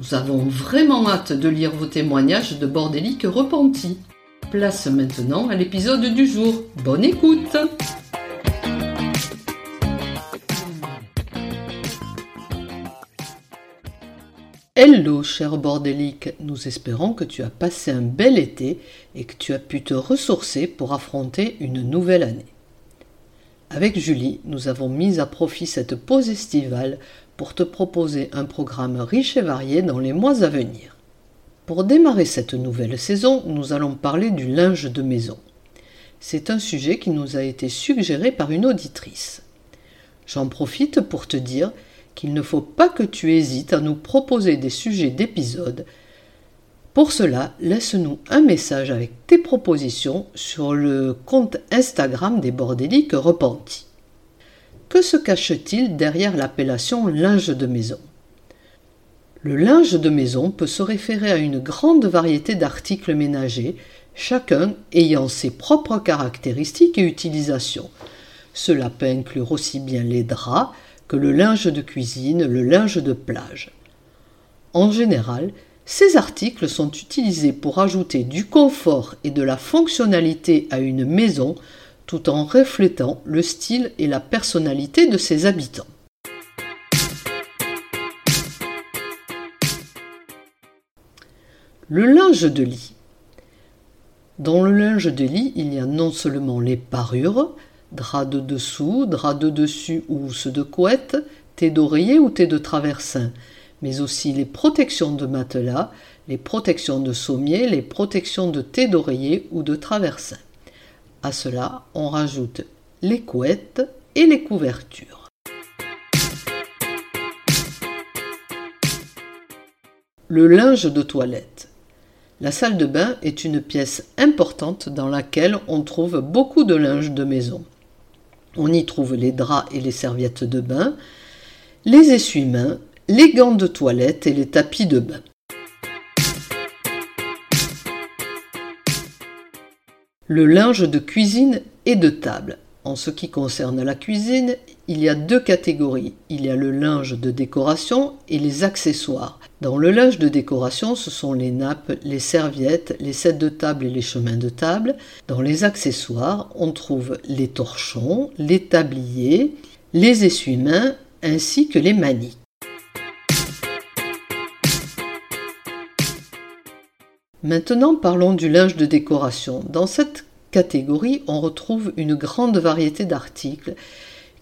Nous avons vraiment hâte de lire vos témoignages de bordéliques repentis. Place maintenant à l'épisode du jour. Bonne écoute Hello cher bordélique, nous espérons que tu as passé un bel été et que tu as pu te ressourcer pour affronter une nouvelle année. Avec Julie, nous avons mis à profit cette pause estivale pour te proposer un programme riche et varié dans les mois à venir. Pour démarrer cette nouvelle saison, nous allons parler du linge de maison. C'est un sujet qui nous a été suggéré par une auditrice. J'en profite pour te dire qu'il ne faut pas que tu hésites à nous proposer des sujets d'épisodes. Pour cela, laisse-nous un message avec tes propositions sur le compte Instagram des bordéliques repentis. Que se cache-t-il derrière l'appellation linge de maison? Le linge de maison peut se référer à une grande variété d'articles ménagers, chacun ayant ses propres caractéristiques et utilisations. Cela peut inclure aussi bien les draps, que le linge de cuisine, le linge de plage. En général, ces articles sont utilisés pour ajouter du confort et de la fonctionnalité à une maison tout en reflétant le style et la personnalité de ses habitants. Le linge de lit. Dans le linge de lit, il y a non seulement les parures, drap de dessous, drap de dessus ou housse de couette, thé d'oreiller ou thé de traversin, mais aussi les protections de matelas, les protections de sommier, les protections de thé d'oreiller ou de traversin. À cela, on rajoute les couettes et les couvertures. Le linge de toilette. La salle de bain est une pièce importante dans laquelle on trouve beaucoup de linge de maison. On y trouve les draps et les serviettes de bain, les essuie-mains, les gants de toilette et les tapis de bain. Le linge de cuisine et de table. En ce qui concerne la cuisine, il y a deux catégories. Il y a le linge de décoration et les accessoires. Dans le linge de décoration, ce sont les nappes, les serviettes, les sets de table et les chemins de table. Dans les accessoires, on trouve les torchons, les tabliers, les essuie-mains ainsi que les manies. Maintenant parlons du linge de décoration. Dans cette catégorie, on retrouve une grande variété d'articles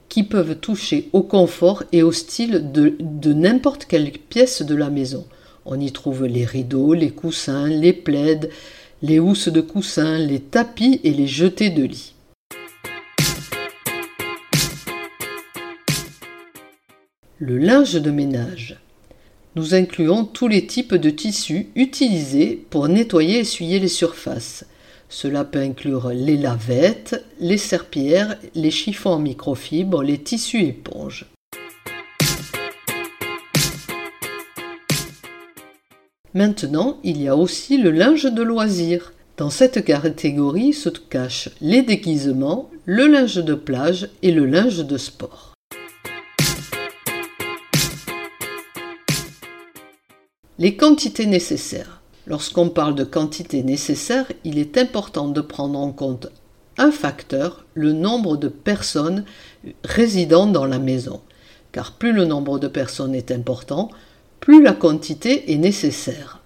qui peuvent toucher au confort et au style de, n'importe quelle pièce de la maison. On y trouve les rideaux, les coussins, les plaides, les housses de coussins, les tapis et les jetés de lit. Le linge de ménage. Nous incluons tous les types de tissus utilisés pour nettoyer et essuyer les surfaces. Cela peut inclure les lavettes, les serpillères, les chiffons en microfibre, les tissus éponges. Maintenant, il y a aussi le linge de loisir. Dans cette catégorie se cachent les déguisements, le linge de plage et le linge de sport. Les quantités nécessaires. Lorsqu'on parle de quantité nécessaire, il est important de prendre en compte un facteur, le nombre de personnes résidant dans la maison. Car plus le nombre de personnes est important, plus la quantité est nécessaire.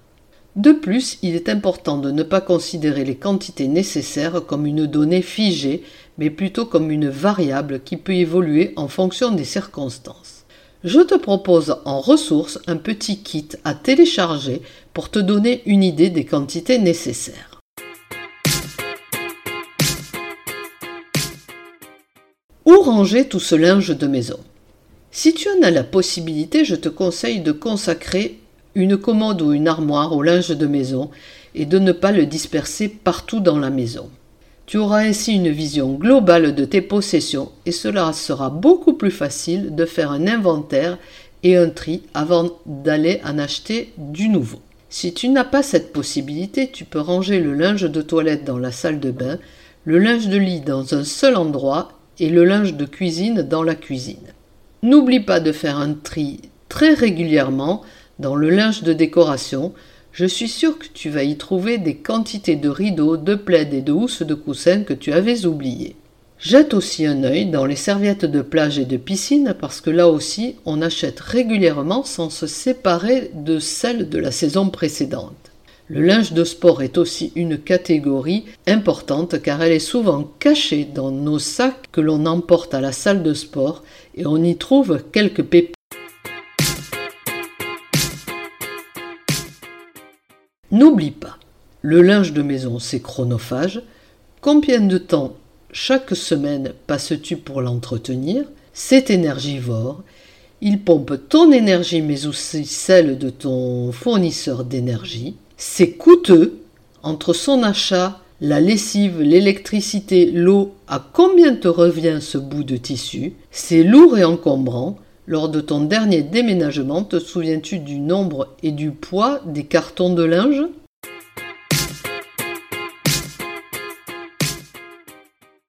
De plus, il est important de ne pas considérer les quantités nécessaires comme une donnée figée, mais plutôt comme une variable qui peut évoluer en fonction des circonstances. Je te propose en ressources un petit kit à télécharger pour te donner une idée des quantités nécessaires. Où ranger tout ce linge de maison? Si tu en as la possibilité, je te conseille de consacrer une commode ou une armoire au linge de maison et de ne pas le disperser partout dans la maison. Tu auras ainsi une vision globale de tes possessions et cela sera beaucoup plus facile de faire un inventaire et un tri avant d'aller en acheter du nouveau. Si tu n'as pas cette possibilité, tu peux ranger le linge de toilette dans la salle de bain, le linge de lit dans un seul endroit et le linge de cuisine dans la cuisine. N'oublie pas de faire un tri très régulièrement dans le linge de décoration, je suis sûr que tu vas y trouver des quantités de rideaux, de plaids et de housses de coussins que tu avais oubliés. Jette aussi un œil dans les serviettes de plage et de piscine parce que là aussi on achète régulièrement sans se séparer de celles de la saison précédente. Le linge de sport est aussi une catégorie importante car elle est souvent cachée dans nos sacs que l'on emporte à la salle de sport et on y trouve quelques pépites. N'oublie pas, le linge de maison c'est chronophage. Combien de temps chaque semaine passes-tu pour l'entretenir? C'est énergivore. Il pompe ton énergie mais aussi celle de ton fournisseur d'énergie. C'est coûteux. Entre son achat, la lessive, l'électricité, l'eau, à combien te revient ce bout de tissu? C'est lourd et encombrant. Lors de ton dernier déménagement, te souviens-tu du nombre et du poids des cartons de linge?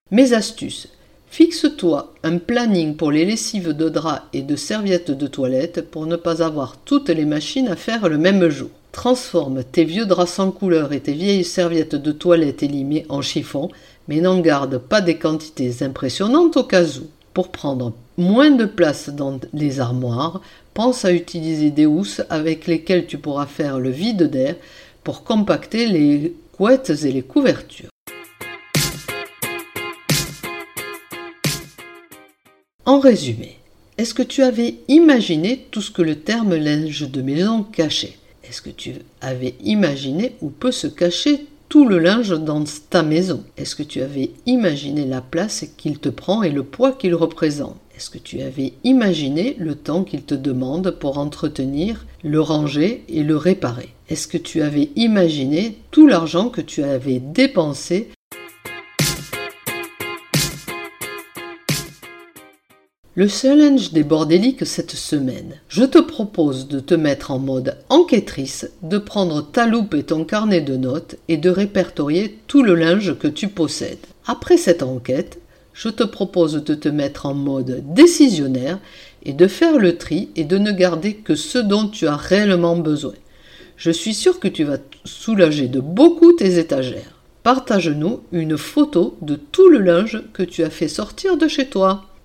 Mes astuces. Fixe-toi un planning pour les lessives de draps et de serviettes de toilette pour ne pas avoir toutes les machines à faire le même jour. Transforme tes vieux draps sans couleur et tes vieilles serviettes de toilette élimées en chiffon, mais n'en garde pas des quantités impressionnantes au cas où. Pour prendre moins de place dans les armoires, pense à utiliser des housses avec lesquelles tu pourras faire le vide d'air pour compacter les couettes et les couvertures. En résumé, est-ce que tu avais imaginé tout ce que le terme linge de maison cachait? Est-ce que tu avais imaginé où peut se cacher le linge dans ta maison. Est-ce que tu avais imaginé la place qu'il te prend et le poids qu'il représente? Est-ce que tu avais imaginé le temps qu'il te demande pour entretenir, le ranger et le réparer? Est-ce que tu avais imaginé tout l'argent que tu avais dépensé Le challenge des bordéliques cette semaine. Je te propose de te mettre en mode enquêtrice, de prendre ta loupe et ton carnet de notes et de répertorier tout le linge que tu possèdes. Après cette enquête, je te propose de te mettre en mode décisionnaire et de faire le tri et de ne garder que ce dont tu as réellement besoin. Je suis sûr que tu vas soulager de beaucoup tes étagères. Partage-nous une photo de tout le linge que tu as fait sortir de chez toi.